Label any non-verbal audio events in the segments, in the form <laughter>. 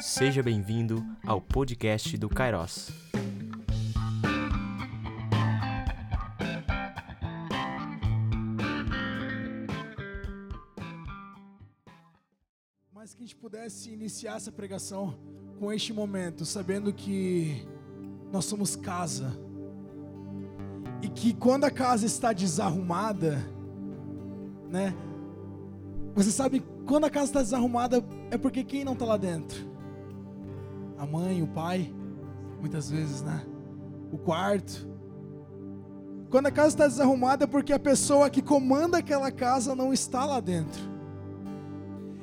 Seja bem-vindo ao podcast do Kairos. Mas que a gente pudesse iniciar essa pregação com este momento, sabendo que nós somos casa. E que quando a casa está desarrumada, né? Você sabe, quando a casa está desarrumada, é porque quem não está lá dentro? A mãe, o pai, muitas vezes, né? O quarto. Quando a casa está desarrumada, é porque a pessoa que comanda aquela casa não está lá dentro.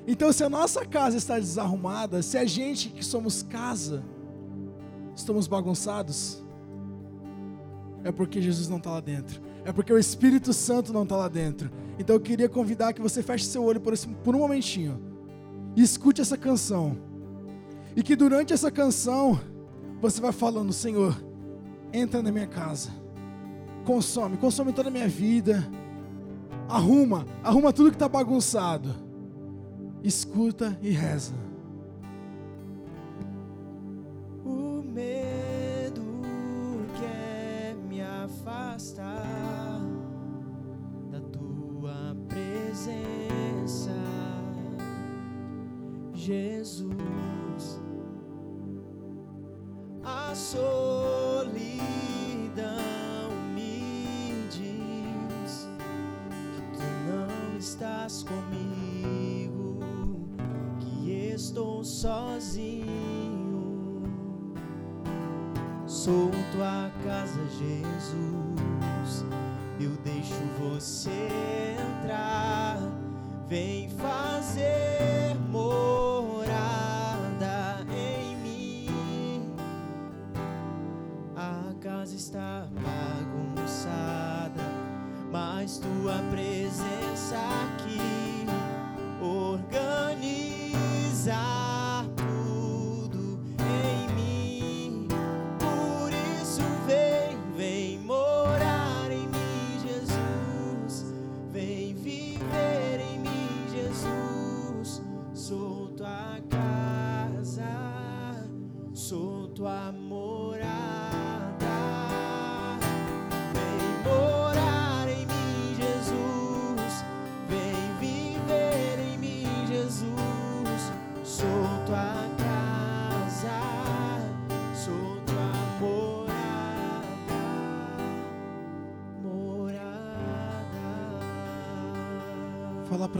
Então, se a nossa casa está desarrumada, se a gente que somos casa, estamos bagunçados, é porque Jesus não está lá dentro, é porque o Espírito Santo não está lá dentro. Então, eu queria convidar que você feche seu olho por, esse, por um momentinho e escute essa canção, e que durante essa canção você vai falando: Senhor, entra na minha casa, consome, consome toda a minha vida, arruma, arruma tudo que está bagunçado escuta e reza. O medo quer me afastar da tua presença, Jesus. A solidão me diz que tu não estás comigo, que estou sozinho. Sou tua casa, Jesus. Eu deixo você entrar. Vem fazer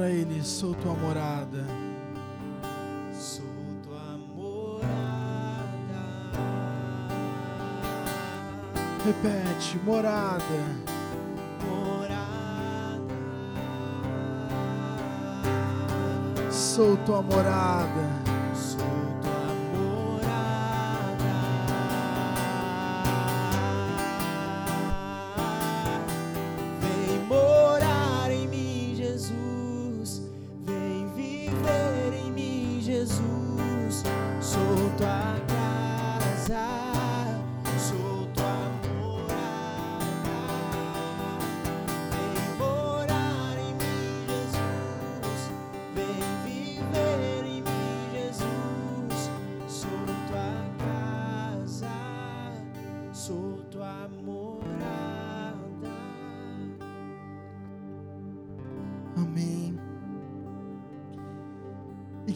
para ele: sou tua morada. Sou tua morada. Repete: morada. Morada. Sou tua morada.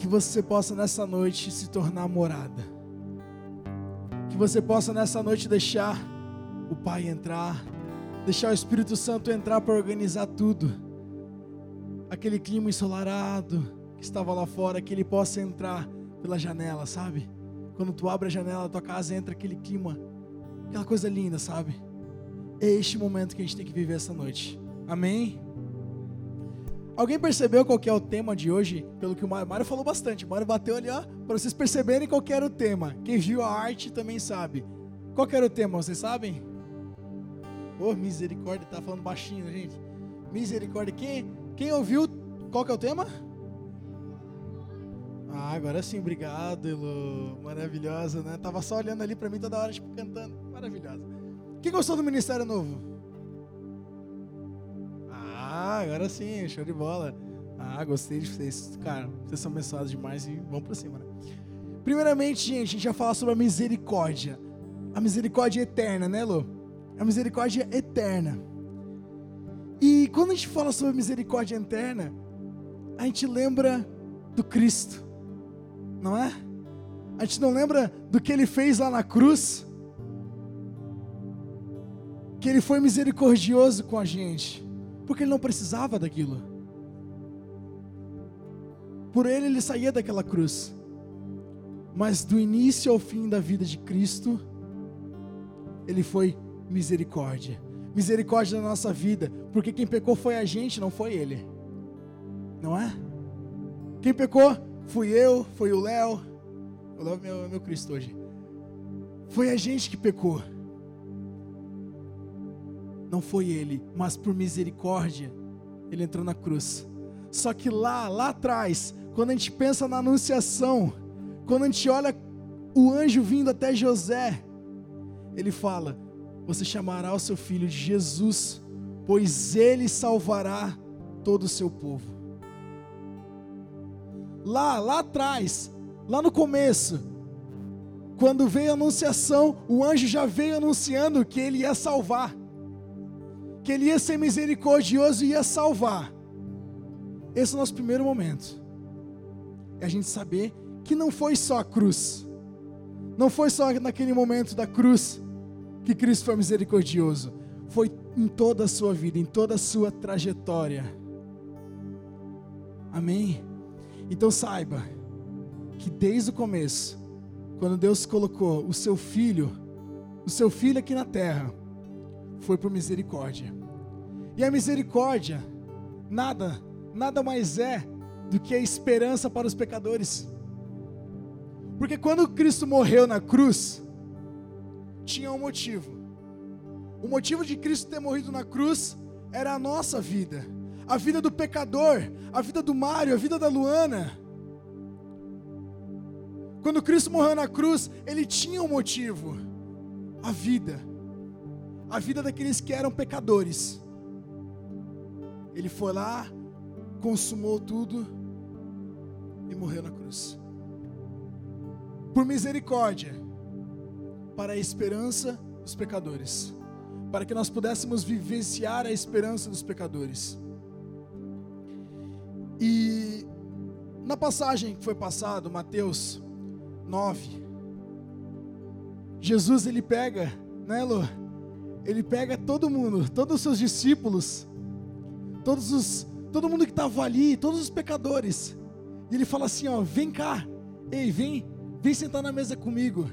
Que você possa nessa noite se tornar morada. Que você possa nessa noite deixar o Pai entrar, deixar o Espírito Santo entrar para organizar tudo. Aquele clima ensolarado que estava lá fora, que ele possa entrar pela janela, sabe? Quando tu abre a janela da tua casa, entra aquele clima, aquela coisa linda, sabe? É este momento que a gente tem que viver essa noite. Amém? Alguém percebeu qual é o tema de hoje? Pelo que o Mário, falou bastante. O Mário bateu ali, ó, para vocês perceberem qual era o tema. Quem viu a arte também sabe. Qual era o tema, vocês sabem? Ô, misericórdia, tá falando baixinho, gente. Misericórdia. Quem, quem ouviu, qual que é o tema? Ah, agora sim, obrigado, Elo. Maravilhosa, né? Tava só olhando ali para mim toda hora, tipo, cantando. Maravilhosa. Quem gostou do Ministério Novo? Agora sim, show de bola. Ah, gostei de vocês. Cara, vocês são abençoados demais e vamos pra cima, né? Primeiramente, gente, a gente vai falar sobre a misericórdia. A misericórdia eterna, né, Lu? A misericórdia eterna. E quando a gente fala sobre misericórdia eterna, a gente lembra do Cristo, não é? A gente não lembra do que ele fez lá na cruz? Que ele foi misericordioso com a gente, porque ele não precisava daquilo. Por ele, ele saía daquela cruz. Mas do início ao fim da vida de Cristo, ele foi misericórdia. Misericórdia na nossa vida, porque quem pecou foi a gente, não foi ele. Não é? Quem pecou fui eu, foi o Léo. O Léo é meu, meu Cristo hoje. Foi a gente que pecou. Não foi ele, mas por misericórdia, ele entrou na cruz. Só que lá, lá atrás, quando a gente pensa na anunciação, quando a gente olha o anjo vindo até José, ele fala: Você chamará o seu filho de Jesus, pois ele salvará todo o seu povo. Lá, lá atrás, lá no começo, quando veio a anunciação, o anjo já veio anunciando que ele ia salvar, que ele ia ser misericordioso e ia salvar. Esse é o nosso primeiro momento. É a gente saber que não foi só a cruz, não foi só naquele momento da cruz que Cristo foi misericordioso, foi em toda a sua vida, em toda a sua trajetória. Amém? Então saiba que desde o começo, quando Deus colocou o seu filho, o seu filho aqui na terra, foi por misericórdia. E a misericórdia nada, nada mais é do que a esperança para os pecadores. Porque quando Cristo morreu na cruz, tinha um motivo. O motivo de Cristo ter morrido na cruz era a nossa vida, a vida do pecador, a vida do Mário, a vida da Luana. Quando Cristo morreu na cruz, ele tinha um motivo: a vida, a vida daqueles que eram pecadores. Ele foi lá, consumou tudo e morreu na cruz por misericórdia, para a esperança dos pecadores, para que nós pudéssemos vivenciar a esperança dos pecadores. E na passagem que foi passado, Mateus 9, Jesus ele pega, né, Lu? Ele pega todo mundo, todos os seus discípulos, todos os, todo mundo que estava ali, todos os pecadores, e ele fala assim, ó, vem cá, ei, vem, Vem sentar na mesa comigo.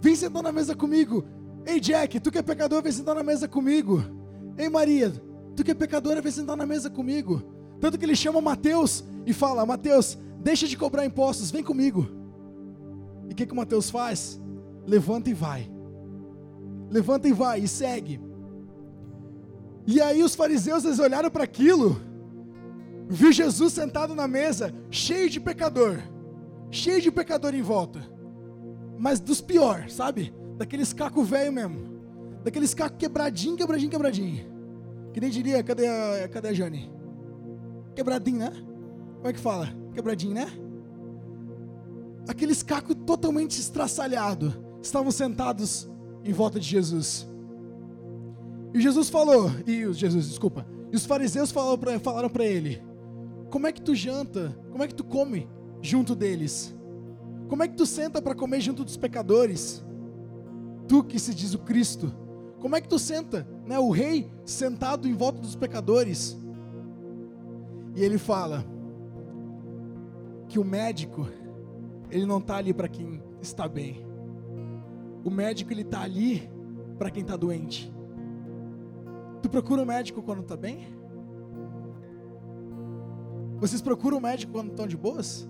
Vem sentar na mesa comigo. Ei, Jack, tu que é pecador, vem sentar na mesa comigo. Ei, Maria, tu que é pecadora, vem sentar na mesa comigo. Tanto que ele chama Mateus e fala: Mateus, deixa de cobrar impostos, vem comigo. E o que, que o Mateus faz? Levanta e vai. Levanta e vai e segue. E aí os fariseus eles olharam para aquilo, viu Jesus sentado na mesa, cheio de pecador cheio de pecador em volta. Mas dos pior, sabe? Daqueles caco velho mesmo. Daqueles caco quebradinho, quebradinho, quebradinho. Que nem diria, cadê a, cadê a Jane? Quebradinho, né? Como é que fala? Quebradinho, né? Aqueles cacos totalmente estraçalhados estavam sentados em volta de Jesus. E Jesus falou, e os Jesus, desculpa, e os fariseus falaram para ele: Como é que tu janta? Como é que tu come junto deles? Como é que tu senta para comer junto dos pecadores? Tu que se diz o Cristo, como é que tu senta, né, o rei sentado em volta dos pecadores? E ele fala que o médico, ele não está ali para quem está bem. O médico ele está ali para quem está doente. Tu procura um médico quando está bem? Vocês procuram um médico quando estão de boas?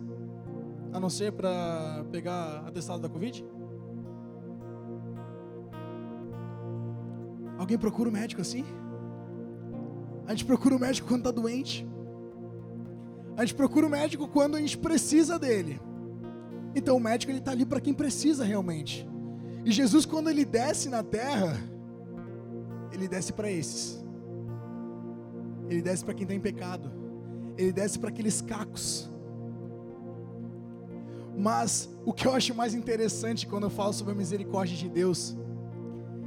a não ser para pegar atestado da Covid? Alguém procura um médico assim? A gente procura o um médico quando está doente. A gente procura o um médico quando a gente precisa dele. Então o médico ele está ali para quem precisa realmente. E Jesus quando ele desce na terra, ele desce para esses. Ele desce para quem está em pecado. Ele desce para aqueles cacos Mas o que eu acho mais interessante quando eu falo sobre a misericórdia de Deus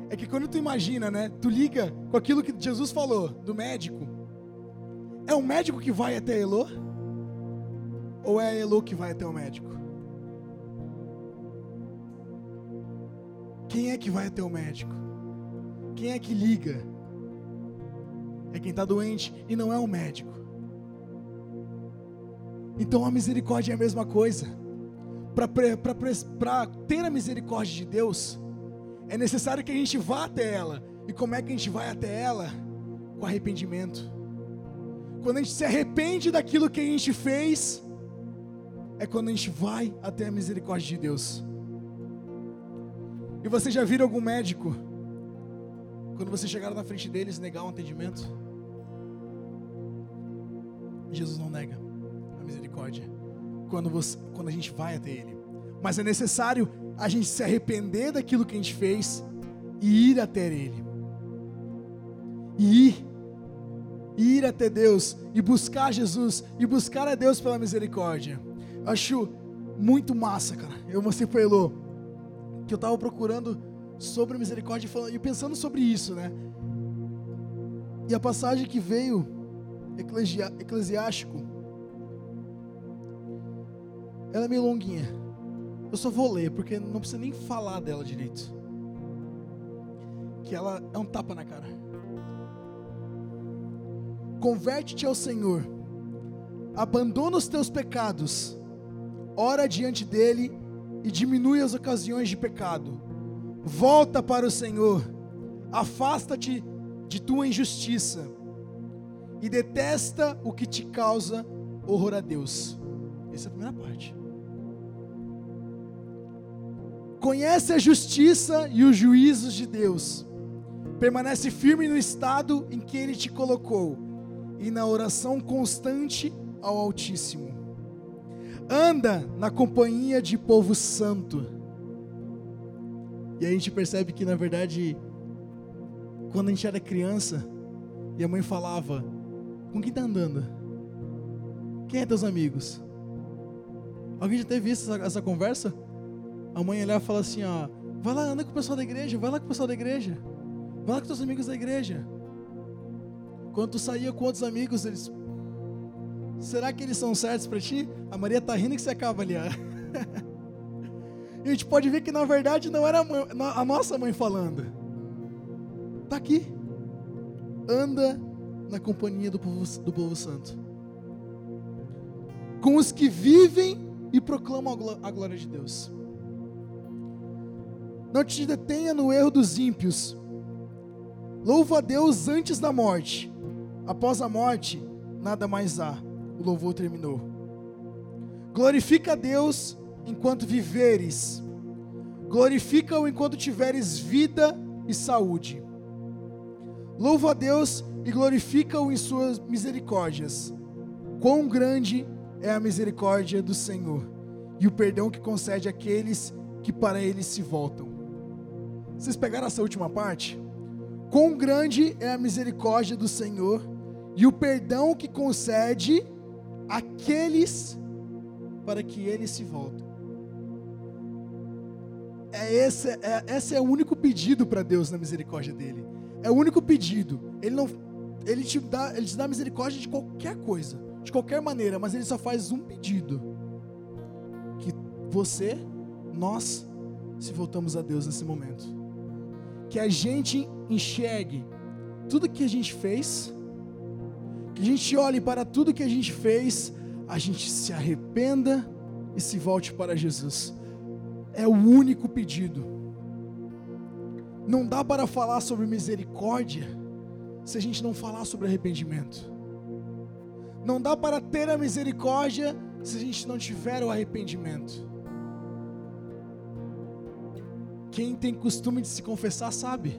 é que quando tu imagina, né, tu liga com aquilo que Jesus falou do médico. É o médico que vai até Elô? Ou é Elô que vai até o médico? Quem é que vai até o médico? Quem é que liga? É quem está doente e não é o médico. Então a misericórdia é a mesma coisa. Para ter a misericórdia de Deus, é necessário que a gente vá até ela. E como é que a gente vai até ela? Com arrependimento. Quando a gente se arrepende daquilo que a gente fez, é quando a gente vai até a misericórdia de Deus. E você já viram algum médico, quando você chegar na frente deles, negar um atendimento? Jesus não nega a misericórdia quando, você, quando a gente vai até Ele. Mas é necessário a gente se arrepender daquilo que a gente fez e ir até Ele. E ir, ir até Deus e buscar Jesus e buscar a Deus pela misericórdia. Eu acho muito massa, cara. Eu mostrei para Elô que eu estava procurando sobre misericórdia e pensando sobre isso, né? E a passagem que veio, Eclesiástico, ela é meio longuinha. Eu só vou ler, porque não precisa nem falar dela direito. Que ela é um tapa na cara. Converte-te ao Senhor, abandona os teus pecados, ora diante dele e diminui as ocasiões de pecado. Volta para o Senhor, afasta-te de tua injustiça e detesta o que te causa horror a Deus. Essa é a primeira parte. Conhece a justiça e os juízos de Deus. Permanece firme no estado em que Ele te colocou e na oração constante ao Altíssimo anda na companhia de povo santo. E a gente percebe que, na verdade, quando a gente era criança e a mãe falava: Com quem está andando? Quem é teus amigos? Alguém já teve visto essa, essa conversa? A mãe olhava e falava assim: ó, Vai lá, anda com o pessoal da igreja, vai lá com o pessoal da igreja, vai lá com teus amigos da igreja. Quando tu saía com outros amigos, eles Será que eles são certos para ti? A Maria tá rindo que você acaba ali. <laughs> e a gente pode ver que na verdade não era a nossa mãe falando. Tá aqui. Anda na companhia do povo, do povo santo. Com os que vivem e proclamam a glória de Deus. Não te detenha no erro dos ímpios. Louva a Deus antes da morte. Após a morte, nada mais há o louvor terminou. Glorifica a Deus enquanto viveres, glorifica-o enquanto tiveres vida e saúde. Louva a Deus e glorifica-o em suas misericórdias. Quão grande é a misericórdia do Senhor e o perdão que concede àqueles que para ele se voltam. Vocês pegaram essa última parte? Quão grande é a misericórdia do Senhor e o perdão que concede aqueles para que eles se voltem. É esse, é, esse é o único pedido para Deus na misericórdia dele. É o único pedido. Ele não, ele te dá, ele te dá misericórdia de qualquer coisa, de qualquer maneira, mas ele só faz um pedido: que você, nós, se voltamos a Deus nesse momento, que a gente enxergue tudo que a gente fez que a gente olhe para tudo que a gente fez, a gente se arrependa e se volte para Jesus. É o único pedido. Não dá para falar sobre misericórdia se a gente não falar sobre arrependimento. Não dá para ter a misericórdia se a gente não tiver o arrependimento. Quem tem costume de se confessar sabe.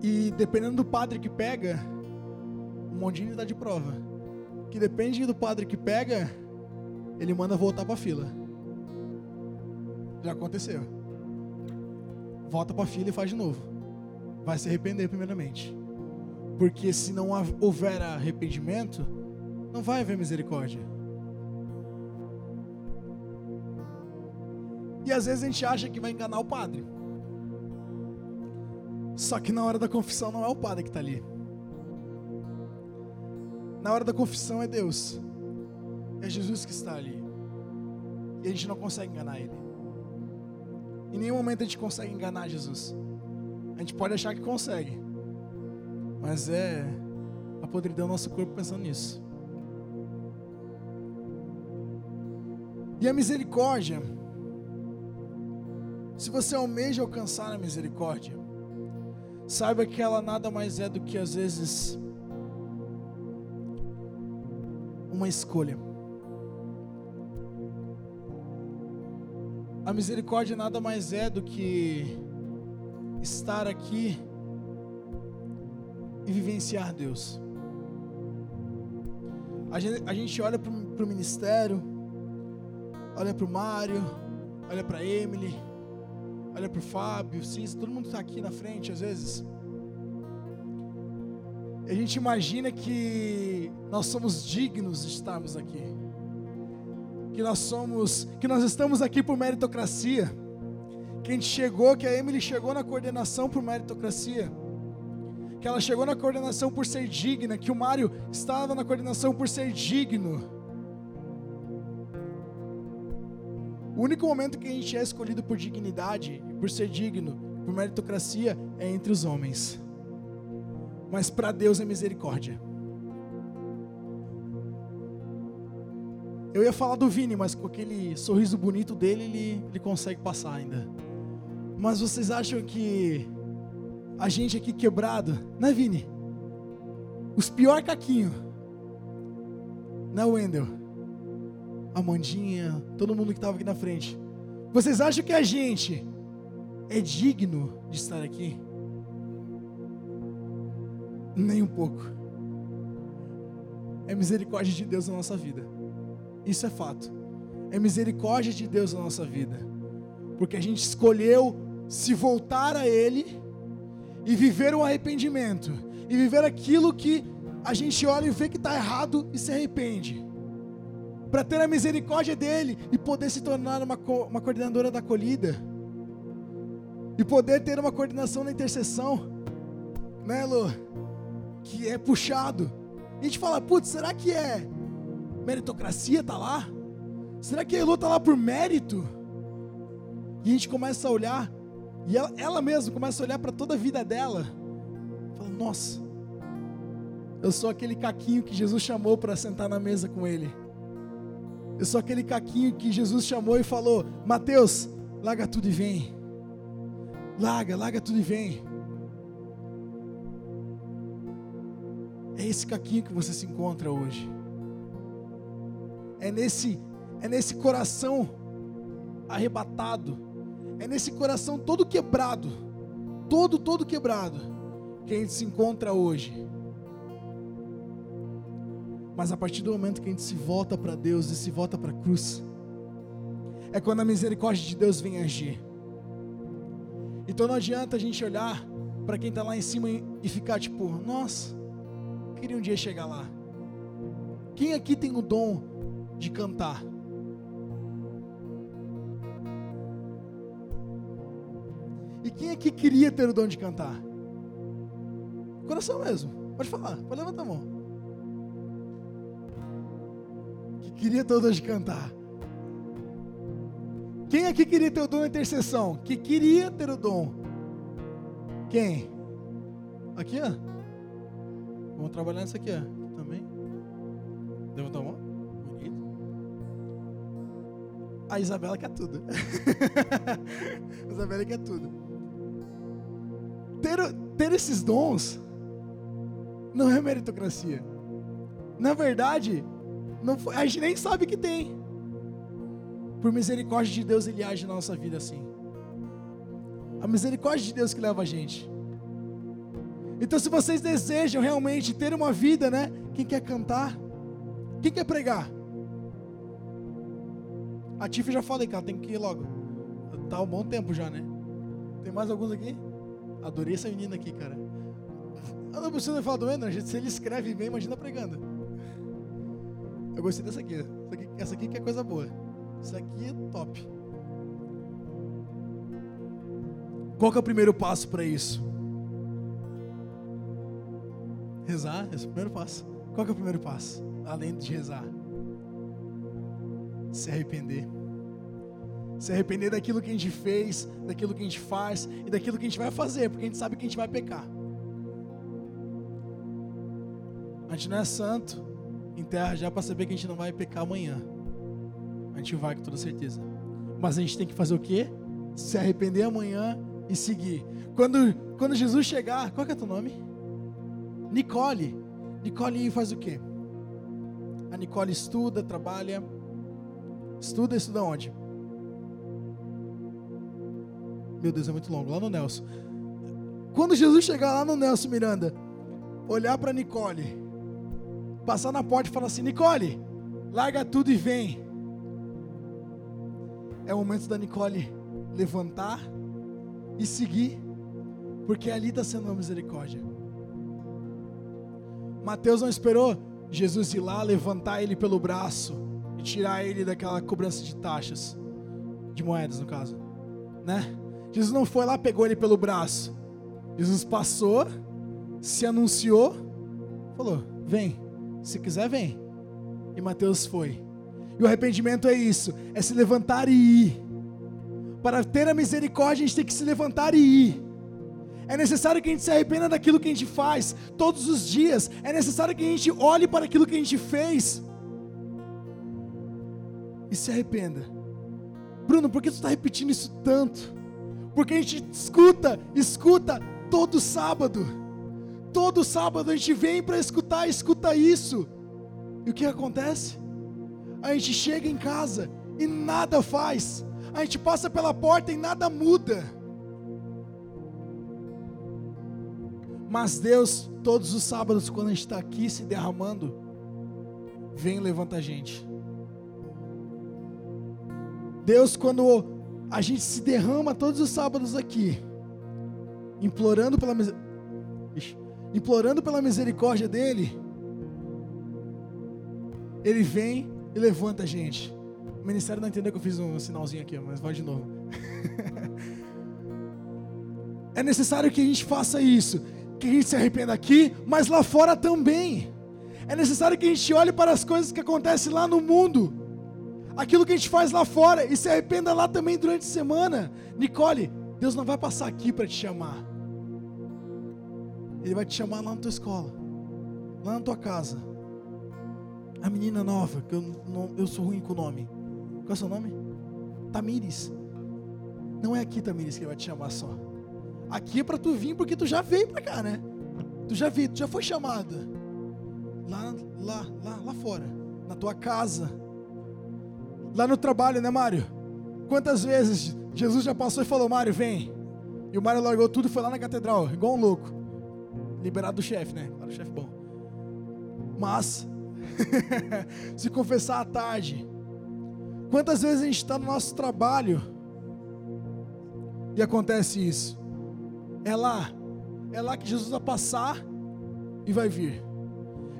E dependendo do padre que pega, montinho dá de prova. Que depende do padre que pega, ele manda voltar para a fila. Já aconteceu. Volta para a fila e faz de novo. Vai se arrepender primeiramente. Porque se não houver arrependimento, não vai haver misericórdia. E às vezes a gente acha que vai enganar o padre. Só que na hora da confissão não é o padre que está ali. Na hora da confissão é Deus. É Jesus que está ali. E a gente não consegue enganar Ele. Em nenhum momento a gente consegue enganar Jesus. A gente pode achar que consegue. Mas é a podridão do nosso corpo pensando nisso. E a misericórdia. Se você almeja alcançar a misericórdia, saiba que ela nada mais é do que às vezes uma escolha. A misericórdia nada mais é do que estar aqui e vivenciar Deus. A gente, a gente olha para o ministério, olha para o Mário, olha para Emily, olha para o Fábio, Cícero, todo mundo está aqui na frente às vezes. A gente imagina que nós somos dignos de estarmos aqui. Que nós somos, que nós estamos aqui por meritocracia. Que a gente chegou, que a Emily chegou na coordenação por meritocracia. Que ela chegou na coordenação por ser digna, que o Mário estava na coordenação por ser digno. O único momento que a gente é escolhido por dignidade por ser digno, por meritocracia, é entre os homens. Mas para Deus é misericórdia. Eu ia falar do Vini, mas com aquele sorriso bonito dele, ele, ele consegue passar ainda. Mas vocês acham que a gente aqui quebrado, né, Vini? Os pior caquinho. Né, Wendel? Amandinha, todo mundo que estava aqui na frente. Vocês acham que a gente é digno de estar aqui? Nem um pouco. É misericórdia de Deus na nossa vida. Isso é fato. É misericórdia de Deus na nossa vida. Porque a gente escolheu se voltar a Ele e viver o arrependimento. E viver aquilo que a gente olha e vê que está errado e se arrepende. Para ter a misericórdia dele e poder se tornar uma, co uma coordenadora da acolhida. E poder ter uma coordenação na intercessão. Né, Lu? Que é puxado. A gente fala, putz, será que é meritocracia tá lá? Será que a Elo tá lá por mérito? E a gente começa a olhar, e ela, ela mesma começa a olhar para toda a vida dela. Fala, nossa, eu sou aquele caquinho que Jesus chamou para sentar na mesa com ele. Eu sou aquele caquinho que Jesus chamou e falou: Mateus, larga tudo e vem. Larga, larga tudo e vem. É esse caquinho que você se encontra hoje. É nesse, é nesse coração arrebatado, é nesse coração todo quebrado, todo, todo quebrado, que a gente se encontra hoje. Mas a partir do momento que a gente se volta para Deus e se volta para a cruz, é quando a misericórdia de Deus vem agir. Então não adianta a gente olhar para quem está lá em cima e ficar tipo, nossa, queria um dia chegar lá. Quem aqui tem o dom de cantar? E quem aqui queria ter o dom de cantar? Coração mesmo. Pode falar, pode levantar a mão. Que queria ter o dom de cantar. Quem aqui queria ter o dom da intercessão? Que queria ter o dom? Quem? Aqui, ó. Vamos trabalhar nisso aqui, ó. Também. Levantou a mão? A Isabela quer tudo. <laughs> a Isabela quer tudo. Ter, ter esses dons não é meritocracia. Na verdade, não, a gente nem sabe que tem. Por misericórdia de Deus, Ele age na nossa vida assim. A misericórdia de Deus que leva a gente. Então, se vocês desejam realmente ter uma vida, né? Quem quer cantar? Quem quer pregar? A Tiff já falei, cara, tem que ir logo. Tá um bom tempo já, né? Tem mais alguns aqui? Adorei essa menina aqui, cara. Não preciso falar do Ender, se ele escreve bem, imagina pregando. Eu gostei dessa aqui. Essa aqui, essa aqui que é coisa boa. Isso aqui é top. Qual que é o primeiro passo para isso? Rezar, esse é o primeiro passo. Qual que é o primeiro passo? Além de rezar. Se arrepender. Se arrepender daquilo que a gente fez, daquilo que a gente faz e daquilo que a gente vai fazer, porque a gente sabe que a gente vai pecar. A gente não é santo em terra já para saber que a gente não vai pecar amanhã. A gente vai com toda certeza. Mas a gente tem que fazer o quê? Se arrepender amanhã e seguir. Quando, quando Jesus chegar, qual que é teu nome? Nicole. Nicole faz o quê? A Nicole estuda, trabalha. Estuda, estuda onde? Meu Deus, é muito longo. Lá no Nelson. Quando Jesus chegar lá no Nelson Miranda, olhar para Nicole, passar na porta e falar assim: Nicole, larga tudo e vem. É o momento da Nicole levantar e seguir, porque ali está sendo uma misericórdia. Mateus não esperou Jesus ir lá, levantar ele pelo braço e tirar ele daquela cobrança de taxas, de moedas no caso, né? Jesus não foi lá, pegou ele pelo braço. Jesus passou, se anunciou, falou: Vem, se quiser, vem. E Mateus foi. E o arrependimento é isso: é se levantar e ir. Para ter a misericórdia, a gente tem que se levantar e ir. É necessário que a gente se arrependa daquilo que a gente faz todos os dias. É necessário que a gente olhe para aquilo que a gente fez e se arrependa. Bruno, por que tu está repetindo isso tanto? Porque a gente escuta, escuta todo sábado. Todo sábado a gente vem para escutar, escuta isso. E o que acontece? A gente chega em casa e nada faz. A gente passa pela porta e nada muda. Mas Deus, todos os sábados, quando a gente está aqui se derramando, vem e levanta a gente. Deus, quando a gente se derrama todos os sábados aqui, implorando pela, implorando pela misericórdia dEle, Ele vem e levanta a gente. O ministério não entendeu que eu fiz um sinalzinho aqui, mas vai de novo. <laughs> é necessário que a gente faça isso que a gente se arrependa aqui, mas lá fora também. É necessário que a gente olhe para as coisas que acontecem lá no mundo, aquilo que a gente faz lá fora e se arrependa lá também durante a semana. Nicole, Deus não vai passar aqui para te chamar, Ele vai te chamar lá na tua escola, lá na tua casa. A menina nova, que eu, não, eu sou ruim com o nome. Qual é o seu nome? Tamires. Não é aqui, Tamires, que ele vai te chamar só. Aqui é para tu vir porque tu já veio para cá, né? Tu já veio, tu já foi chamada. Lá, lá, lá, lá fora, na tua casa. Lá no trabalho, né, Mário? Quantas vezes Jesus já passou e falou: "Mário, vem". E o Mário largou tudo e foi lá na catedral, igual um louco. Liberado do chefe, né? Claro, chefe bom. Mas <laughs> se confessar à tarde. Quantas vezes a gente está no nosso trabalho e acontece isso? É lá, é lá que Jesus vai passar e vai vir.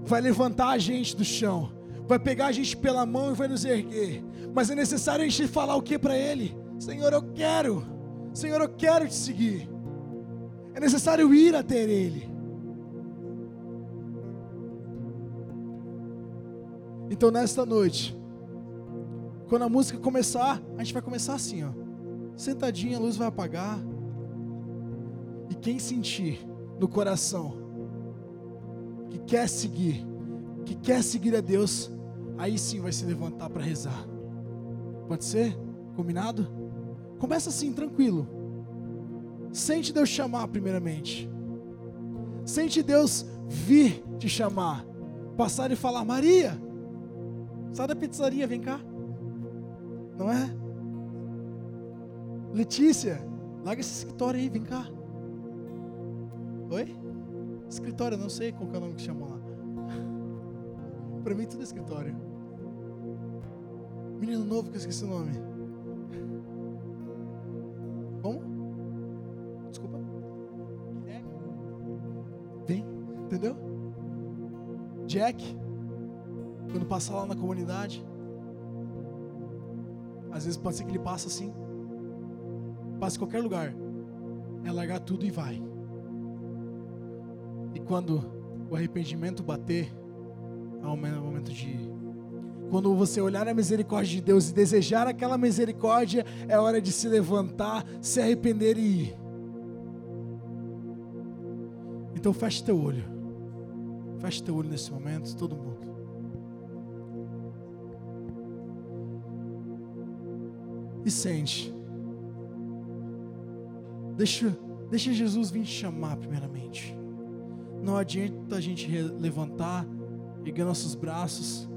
Vai levantar a gente do chão, vai pegar a gente pela mão e vai nos erguer. Mas é necessário a gente falar o que para Ele? Senhor, eu quero, Senhor, eu quero te seguir. É necessário ir até Ele. Então nesta noite, quando a música começar, a gente vai começar assim, ó. Sentadinha, a luz vai apagar. E quem sentir no coração que quer seguir, que quer seguir a Deus, aí sim vai se levantar para rezar. Pode ser? Combinado? Começa assim, tranquilo. Sente Deus chamar primeiramente. Sente Deus vir te chamar. Passar e falar: Maria, sai da pizzaria, vem cá. Não é? Letícia, larga esse escritório aí, vem cá. Oi? Escritório, não sei qual é o nome que chamam lá. <laughs> Para mim tudo é escritório. Menino novo que eu esqueci o nome. Como? Desculpa. Guilherme. Vem, entendeu? Jack. Quando passar lá na comunidade. Às vezes pode ser que ele passe assim. Passe em qualquer lugar. é largar tudo e vai. E quando o arrependimento bater, é o momento de. Quando você olhar a misericórdia de Deus e desejar aquela misericórdia, é hora de se levantar, se arrepender e ir. Então feche teu olho. Feche teu olho nesse momento, todo mundo. E sente. Deixa, deixa Jesus vir te chamar primeiramente. Não adianta a gente levantar, erguer nossos braços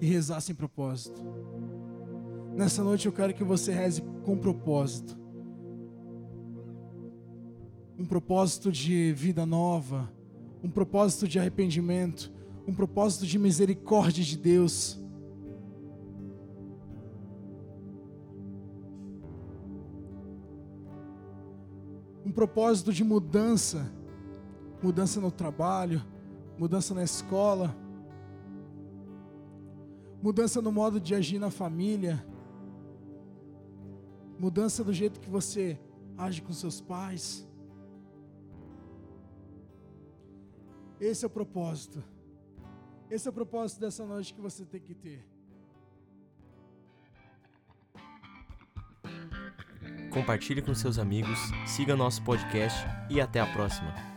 e rezar sem propósito. Nessa noite eu quero que você reze com propósito. Um propósito de vida nova, um propósito de arrependimento, um propósito de misericórdia de Deus. Um propósito de mudança, mudança no trabalho, mudança na escola, mudança no modo de agir na família, mudança do jeito que você age com seus pais. Esse é o propósito. Esse é o propósito dessa noite que você tem que ter. Compartilhe com seus amigos, siga nosso podcast e até a próxima.